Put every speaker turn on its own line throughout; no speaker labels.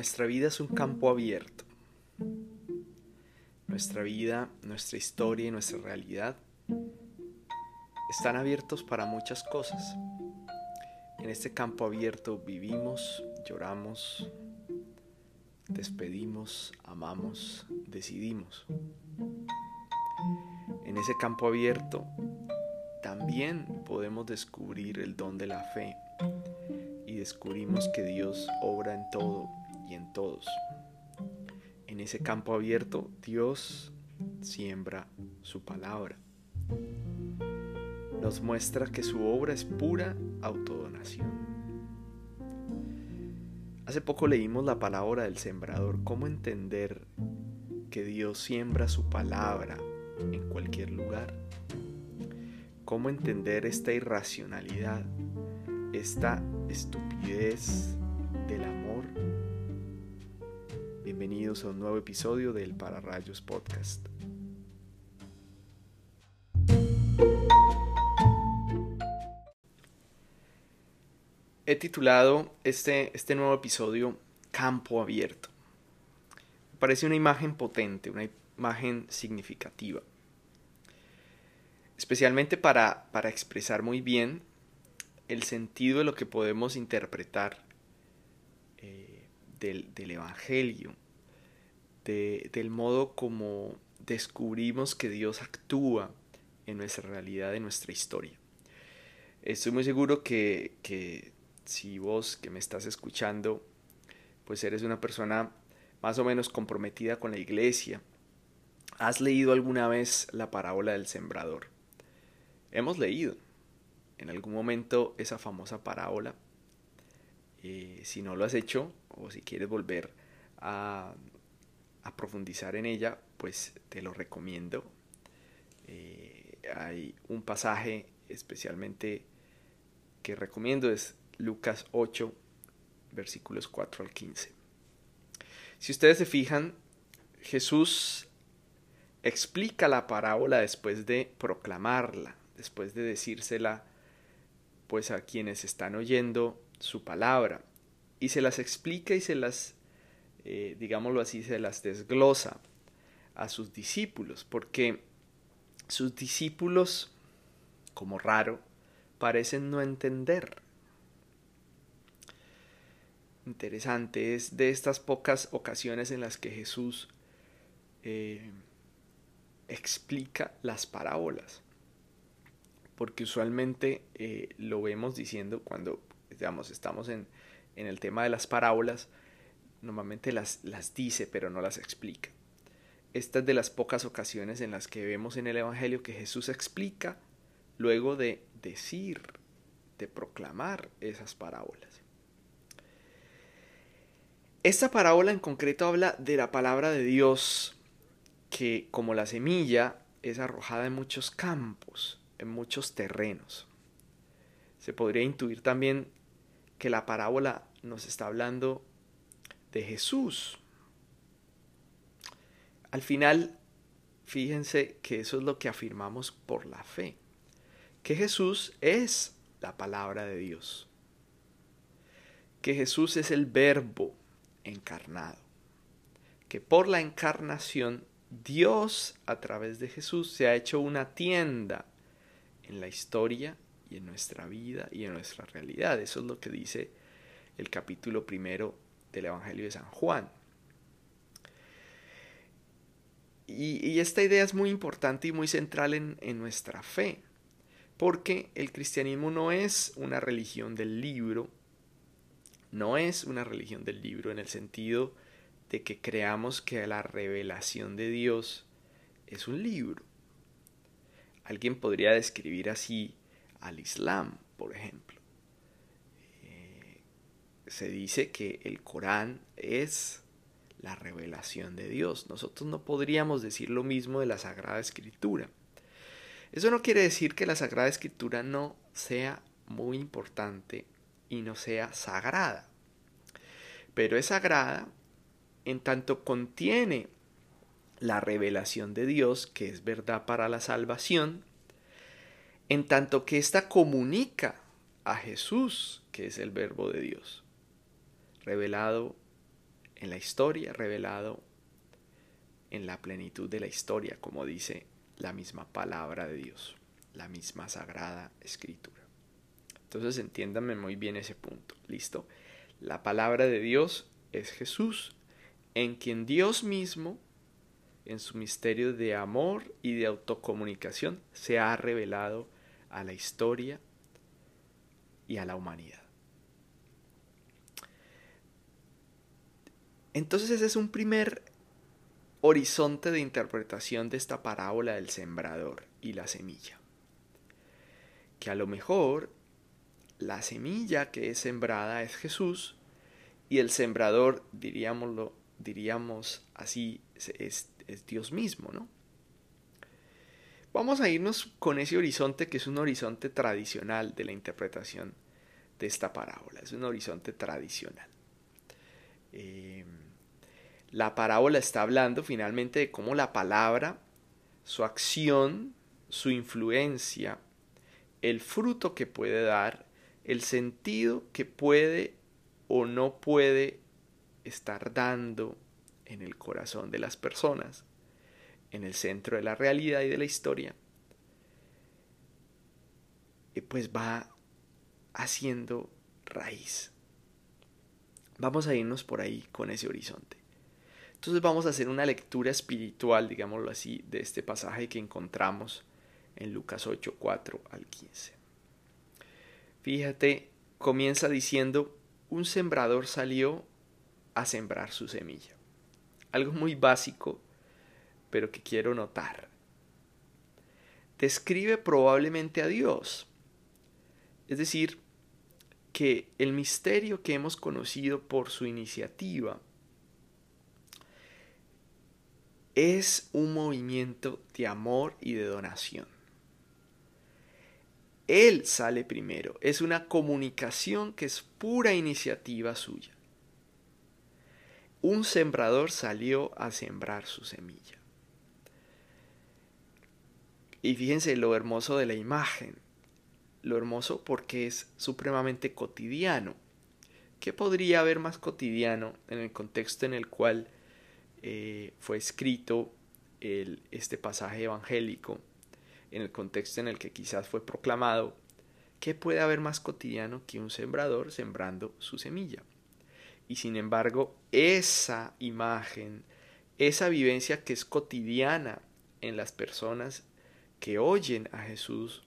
Nuestra vida es un campo abierto. Nuestra vida, nuestra historia y nuestra realidad están abiertos para muchas cosas. En este campo abierto vivimos, lloramos, despedimos, amamos, decidimos. En ese campo abierto también podemos descubrir el don de la fe y descubrimos que Dios obra en todo en todos. En ese campo abierto Dios siembra su palabra. Nos muestra que su obra es pura autodonación. Hace poco leímos la palabra del sembrador, cómo entender que Dios siembra su palabra en cualquier lugar. Cómo entender esta irracionalidad, esta estupidez del amor. A un nuevo episodio del Pararrayos Podcast. He titulado este, este nuevo episodio Campo Abierto. Me parece una imagen potente, una imagen significativa. Especialmente para, para expresar muy bien el sentido de lo que podemos interpretar eh, del, del, Evangelio, de, del modo como descubrimos que Dios actúa en nuestra realidad, en nuestra historia. Estoy muy seguro que, que si vos que me estás escuchando, pues eres una persona más o menos comprometida con la iglesia, has leído alguna vez la parábola del sembrador. Hemos leído en algún momento esa famosa parábola. Eh, si no lo has hecho o si quieres volver a, a profundizar en ella, pues te lo recomiendo. Eh, hay un pasaje especialmente que recomiendo, es Lucas 8, versículos 4 al 15. Si ustedes se fijan, Jesús explica la parábola después de proclamarla, después de decírsela pues a quienes están oyendo su palabra y se las explica y se las eh, digámoslo así se las desglosa a sus discípulos porque sus discípulos como raro parecen no entender interesante es de estas pocas ocasiones en las que Jesús eh, explica las parábolas. Porque usualmente eh, lo vemos diciendo cuando digamos, estamos en, en, el tema de las parábolas, normalmente las, las dice pero no las explica. Esta es de las pocas ocasiones en las que vemos en el Evangelio que Jesús explica luego de decir, de proclamar esas parábolas. Esta parábola en concreto habla de la palabra de Dios que como la semilla es arrojada en muchos campos, en muchos terrenos. Se podría intuir también que la parábola nos está hablando de Jesús. Al final, fíjense que eso es lo que afirmamos por la fe, que Jesús es la palabra de Dios, que Jesús es el verbo encarnado. Que por la encarnación Dios a través de Jesús se ha hecho una tienda en la historia y en nuestra vida y en nuestra realidad. Eso es lo que dice el capítulo primero del Evangelio de San Juan. Y, esta idea es muy importante y muy central en, nuestra fe, porque el cristianismo no es una religión del libro, no es una religión del libro en el sentido de que creamos que la revelación de Dios es un libro. Alguien podría describir así al Islam, por ejemplo. Se dice que el Corán es la revelación de Dios. Nosotros no podríamos decir lo mismo de la Sagrada Escritura. Eso no quiere decir que la Sagrada Escritura no sea muy importante y no sea sagrada. Pero es sagrada en tanto contiene la revelación de Dios, que es verdad para la salvación, en tanto que ésta comunica a Jesús, que es el verbo de Dios, revelado en la historia, revelado en la plenitud de la historia, como dice la misma palabra de Dios, la misma sagrada escritura. Entonces entiéndanme muy bien ese punto. ¿Listo? La palabra de Dios es Jesús, en quien Dios mismo, en su misterio de amor y de autocomunicación, se ha revelado a la historia y a la humanidad. Entonces ese es un primer horizonte de interpretación de esta parábola del sembrador y la semilla. Que a lo mejor la semilla que es sembrada es Jesús y el sembrador, diríamos así, es, es Dios mismo, ¿no? Vamos a irnos con ese horizonte que es un horizonte tradicional de la interpretación de esta parábola, es un horizonte tradicional. La parábola está hablando finalmente de cómo la palabra, su acción, su influencia, el fruto que puede dar, el sentido que puede o no puede estar dando en el corazón de las personas, en el centro de la realidad y de la historia, y pues va haciendo raíz. Vamos a irnos por ahí con ese horizonte. Entonces vamos a hacer una lectura espiritual, digámoslo así, de este pasaje que encontramos en Lucas 8, 4 al 15. Fíjate, comienza diciendo, un sembrador salió a sembrar su semilla. Algo muy básico, pero que quiero notar. Describe probablemente a Dios. Es decir, que el misterio que hemos conocido por su iniciativa, es un movimiento de amor y de donación. Él sale primero, es una comunicación que es pura iniciativa suya. Un sembrador salió a sembrar su semilla. Y fíjense lo hermoso de la imagen, lo hermoso porque es supremamente cotidiano. ¿Qué podría haber más cotidiano en el contexto en el cual eh, fue escrito el, este pasaje evangélico, en el contexto en el que quizás fue proclamado, ¿qué puede haber más cotidiano que un sembrador sembrando su semilla? Y sin embargo, esa imagen, esa vivencia que es cotidiana en las personas que oyen a Jesús,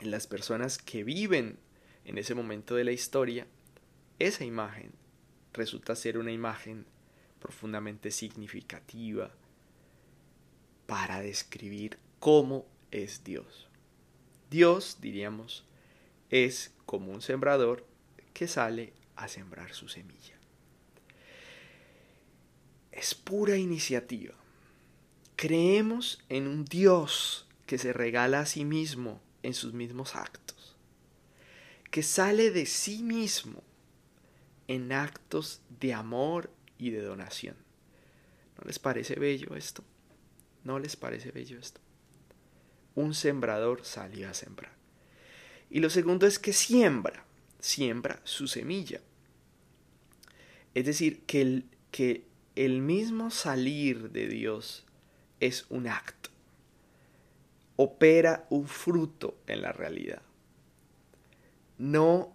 en las personas que viven en ese momento de la historia, esa imagen resulta ser una imagen profundamente significativa para describir cómo es Dios. Dios, diríamos, es como un sembrador que sale a sembrar su semilla. Es pura iniciativa. Creemos en un Dios que se regala a sí mismo en sus mismos actos, que sale de sí mismo en actos de amor y de donación. ¿No les parece bello esto? ¿No les parece bello esto? Un sembrador salió a sembrar. Y lo segundo es que siembra, siembra su semilla. Es decir, que el, que el mismo salir de Dios es un acto. Opera un fruto en la realidad. No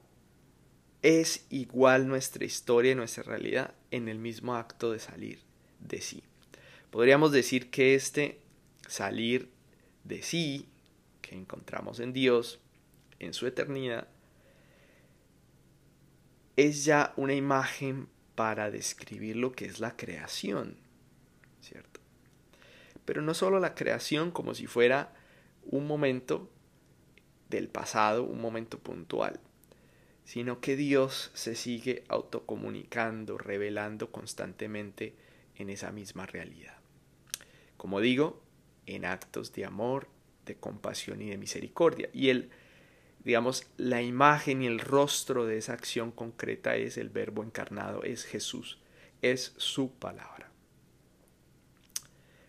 es igual nuestra historia y nuestra realidad en el mismo acto de salir de sí. Podríamos decir que este salir de sí que encontramos en Dios, en su eternidad, es ya una imagen para describir lo que es la creación, ¿cierto? Pero no solo la creación como si fuera un momento del pasado, un momento puntual, sino que Dios se sigue autocomunicando, revelando constantemente en esa misma realidad. Como digo, en actos de amor, de compasión y de misericordia. Y el, digamos, la imagen y el rostro de esa acción concreta es el verbo encarnado, es Jesús, es su palabra.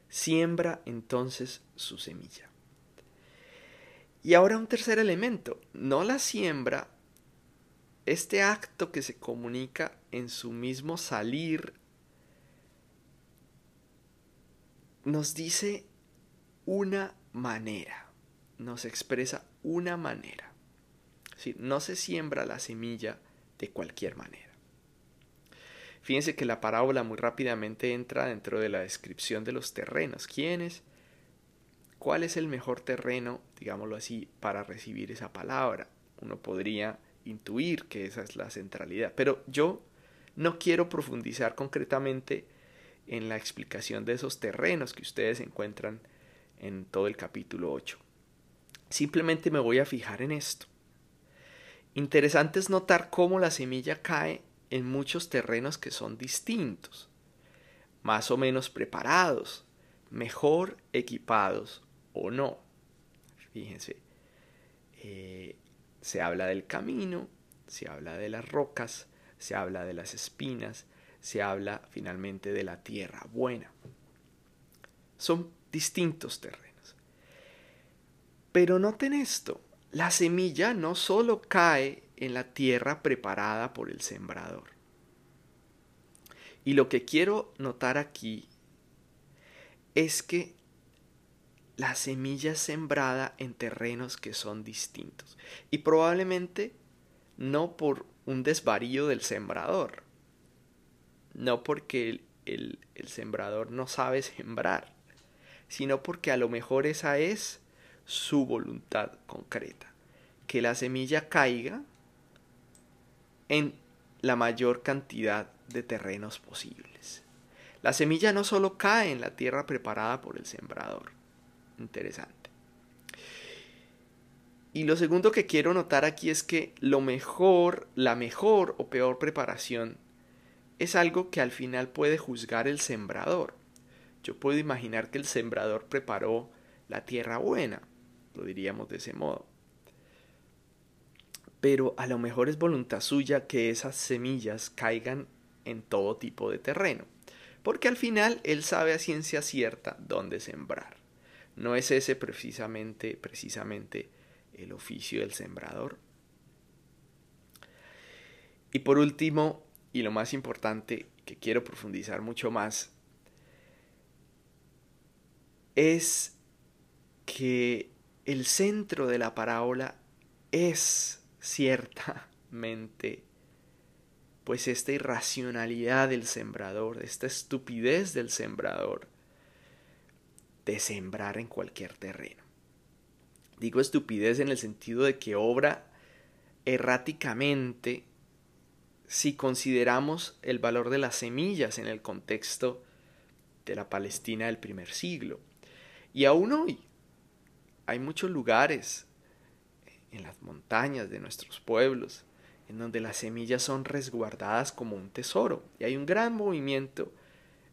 Siembra entonces su semilla. Y ahora un tercer elemento, no la siembra este acto que se comunica en su mismo salir nos dice una manera, nos expresa una manera. Sí, no se siembra la semilla de cualquier manera. Fíjense que la parábola muy rápidamente entra dentro de la descripción de los terrenos. ¿Quién es? ¿Cuál es el mejor terreno, digámoslo así, para recibir esa palabra? Uno podría intuir que esa es la centralidad, pero yo no quiero profundizar concretamente en la explicación de esos terrenos que ustedes encuentran en todo el capítulo 8. Simplemente me voy a fijar en esto. Interesante es notar cómo la semilla cae en muchos terrenos que son distintos, más o menos preparados, mejor equipados o no. Fíjense, eh, se habla del camino, se habla de las rocas, se habla de las espinas, se habla finalmente de la tierra buena. Son distintos terrenos. Pero noten esto, la semilla no solo cae en la tierra preparada por el sembrador. Y lo que quiero notar aquí es que la semilla sembrada en terrenos que son distintos. Y probablemente no por un desvarío del sembrador, no porque el, el, sembrador no sabe sembrar, sino porque a lo mejor esa es su voluntad concreta. Que la semilla caiga en la mayor cantidad de terrenos posibles. La semilla no solo cae en la tierra preparada por el sembrador. Interesante. Y lo segundo que quiero notar aquí es que lo mejor, la mejor o peor preparación es algo que al final puede juzgar el sembrador. Yo puedo imaginar que el sembrador preparó la tierra buena, lo diríamos de ese modo pero a lo mejor es voluntad suya que esas semillas caigan en todo tipo de terreno, porque al final él sabe a ciencia cierta dónde sembrar. No es ese precisamente, precisamente el oficio del sembrador. Y por último, y lo más importante que quiero profundizar mucho más, es que el centro de la parábola es ciertamente pues esta irracionalidad del sembrador, esta estupidez del sembrador de sembrar en cualquier terreno. Digo estupidez en el sentido de que obra erráticamente si consideramos el valor de las semillas en el contexto de la Palestina del primer siglo. Y aún hoy hay muchos lugares en las montañas de nuestros pueblos, en donde las semillas son resguardadas como un tesoro. Y hay un gran movimiento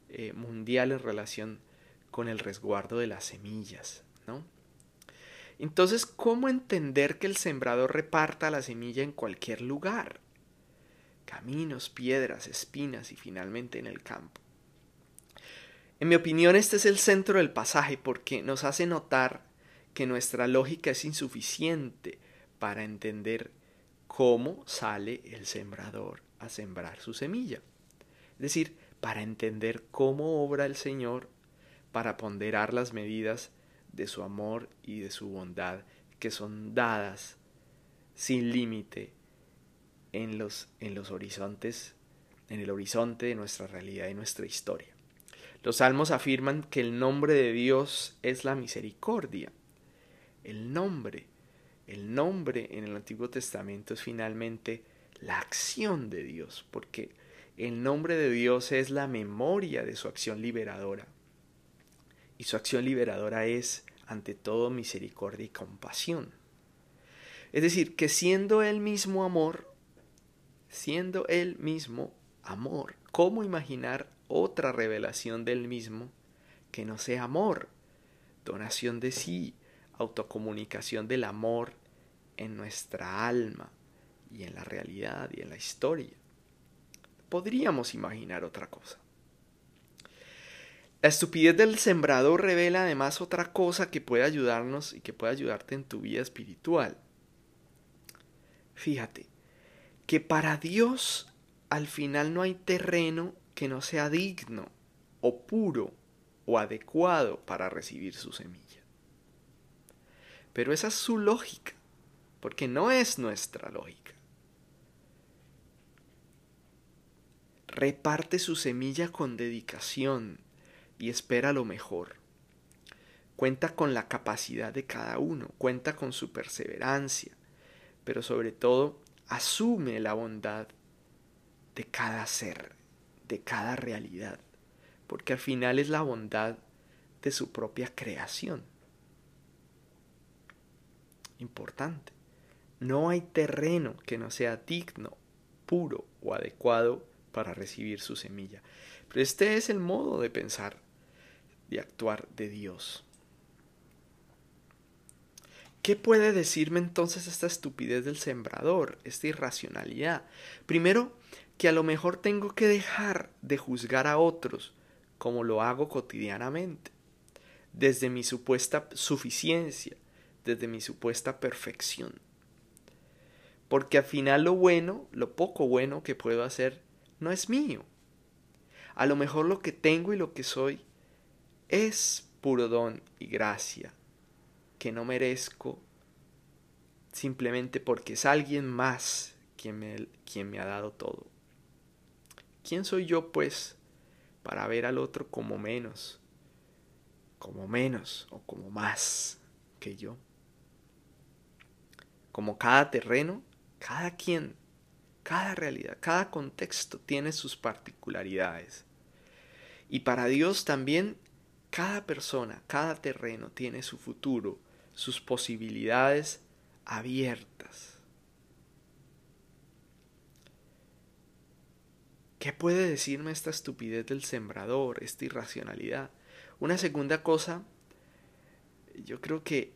eh, mundial en relación con el resguardo de las semillas, ¿no? Entonces, ¿cómo entender que el sembrador reparta la semilla en cualquier lugar? Caminos, piedras, espinas y finalmente en el campo. En mi opinión, este es el centro del pasaje porque nos hace notar que nuestra lógica es insuficiente para entender cómo sale el sembrador a sembrar su semilla. Es decir, para entender cómo obra el Señor para ponderar las medidas de su amor y de su bondad que son dadas sin límite en los, en los horizontes, en el horizonte de nuestra realidad y nuestra historia. Los salmos afirman que el nombre de Dios es la misericordia. El nombre el nombre en el Antiguo Testamento es finalmente la acción de Dios, porque el nombre de Dios es la memoria de su acción liberadora. Y su acción liberadora es, ante todo, misericordia y compasión. Es decir, que siendo Él mismo amor, siendo Él mismo amor, ¿cómo imaginar otra revelación del mismo que no sea amor? Donación de sí, autocomunicación del amor en nuestra alma y en la realidad y en la historia. Podríamos imaginar otra cosa. La estupidez del sembrador revela además otra cosa que puede ayudarnos y que puede ayudarte en tu vida espiritual. Fíjate, que para Dios al final no hay terreno que no sea digno o puro o adecuado para recibir su semilla. Pero esa es su lógica, porque no es nuestra lógica. Reparte su semilla con dedicación y espera lo mejor. Cuenta con la capacidad de cada uno, cuenta con su perseverancia, pero sobre todo asume la bondad de cada ser, de cada realidad, porque al final es la bondad de su propia creación. Importante. No hay terreno que no sea digno, puro o adecuado para recibir su semilla. Pero este es el modo de pensar, de actuar de Dios. ¿Qué puede decirme entonces esta estupidez del sembrador, esta irracionalidad? Primero, que a lo mejor tengo que dejar de juzgar a otros como lo hago cotidianamente, desde mi supuesta suficiencia, desde mi supuesta perfección. Porque al final lo bueno, lo poco bueno que puedo hacer, no es mío. A lo mejor lo que tengo y lo que soy es puro don y gracia que no merezco simplemente porque es alguien más quien me, quien me ha dado todo. ¿Quién soy yo, pues, para ver al otro como menos, como menos o como más que yo? Como cada terreno, cada quien, cada realidad, cada contexto tiene sus particularidades. Y para Dios también, cada persona, cada terreno tiene su futuro, sus posibilidades abiertas. ¿Qué puede decirme esta estupidez del sembrador, esta irracionalidad? Una segunda cosa, yo creo que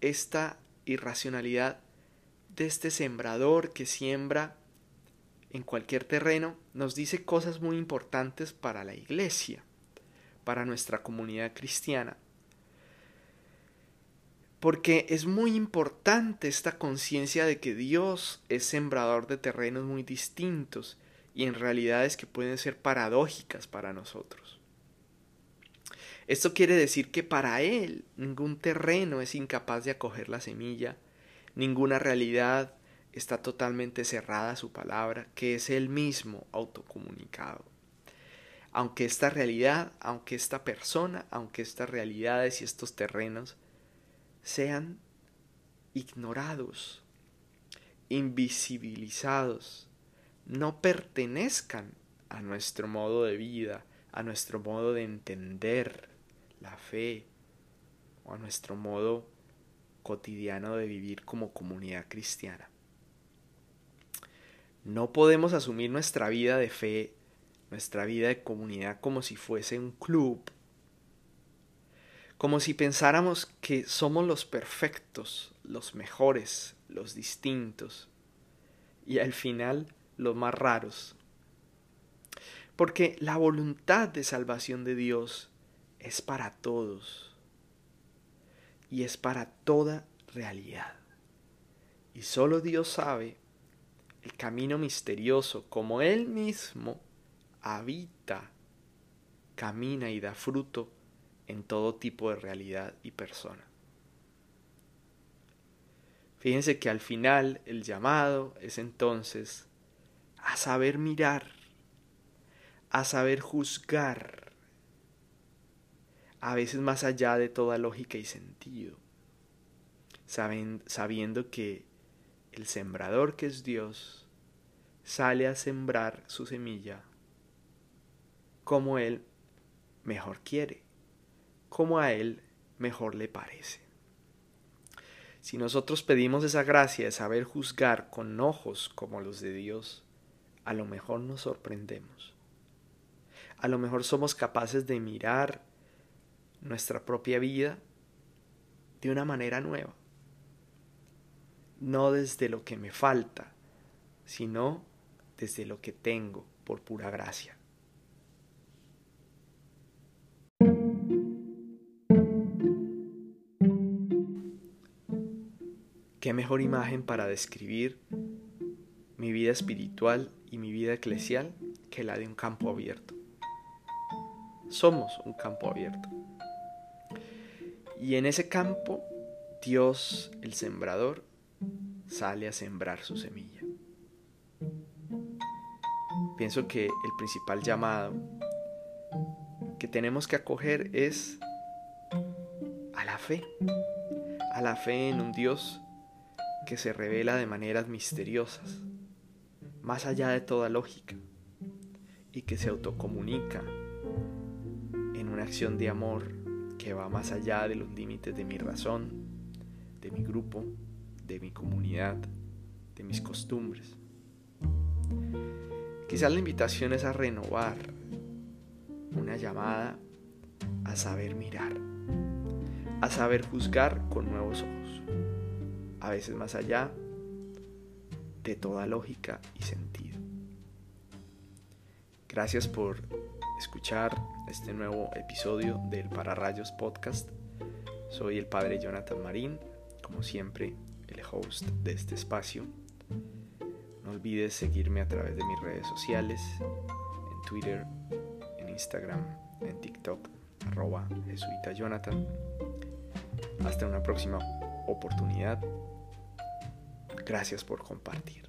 esta irracionalidad de este sembrador que siembra en cualquier terreno nos dice cosas muy importantes para la iglesia, para nuestra comunidad cristiana. Porque es muy importante esta conciencia de que Dios es sembrador de terrenos muy distintos y en realidades que pueden ser paradójicas para nosotros. Esto quiere decir que para Él ningún terreno es incapaz de acoger la semilla, ninguna realidad está totalmente cerrada a su palabra, que es Él mismo autocomunicado. Aunque esta realidad, aunque esta persona, aunque estas realidades y estos terrenos sean ignorados, invisibilizados, no pertenezcan a nuestro modo de vida, a nuestro modo de entender la fe o a nuestro modo cotidiano de vivir como comunidad cristiana. No podemos asumir nuestra vida de fe, nuestra vida de comunidad como si fuese un club como si pensáramos que somos los perfectos, los mejores, los distintos y al final los más raros. Porque la voluntad de salvación de Dios es para todos y es para toda realidad. Y solo Dios sabe el camino misterioso como Él mismo habita, camina y da fruto en todo tipo de realidad y persona. Fíjense que al final el llamado es entonces a saber mirar, a saber juzgar, a veces más allá de toda lógica y sentido, sabiendo que el sembrador que es Dios sale a sembrar su semilla como Él mejor quiere como a Él mejor le parece. Si nosotros pedimos esa gracia de saber juzgar con ojos como los de Dios, a lo mejor nos sorprendemos. A lo mejor somos capaces de mirar nuestra propia vida de una manera nueva. No desde lo que me falta, sino desde lo que tengo por pura gracia. ¿Qué mejor imagen para describir mi vida espiritual y mi vida eclesial que la de un campo abierto? somos un campo abierto. Y en ese campo, Dios, el sembrador, sale a sembrar su semilla. Pienso que el principal llamado que tenemos que acoger es a la fe, a la fe en un Dios que se revela de maneras misteriosas, más allá de toda lógica, y que se autocomunica en una acción de amor que va más allá de los límites de mi razón, de mi grupo, de mi comunidad, de mis costumbres. Quizás la invitación es a renovar, una llamada a saber mirar, a saber juzgar con nuevos ojos a veces más allá de toda lógica y sentido. Gracias por escuchar este nuevo episodio del Pararrayos Podcast. Soy el padre Jonathan Marín, como siempre, el host de este espacio. No olvides seguirme a través de mis redes sociales, en Twitter, en Instagram, en TikTok, arroba jesuita Jonathan. Hasta una próxima oportunidad. Gracias por compartir.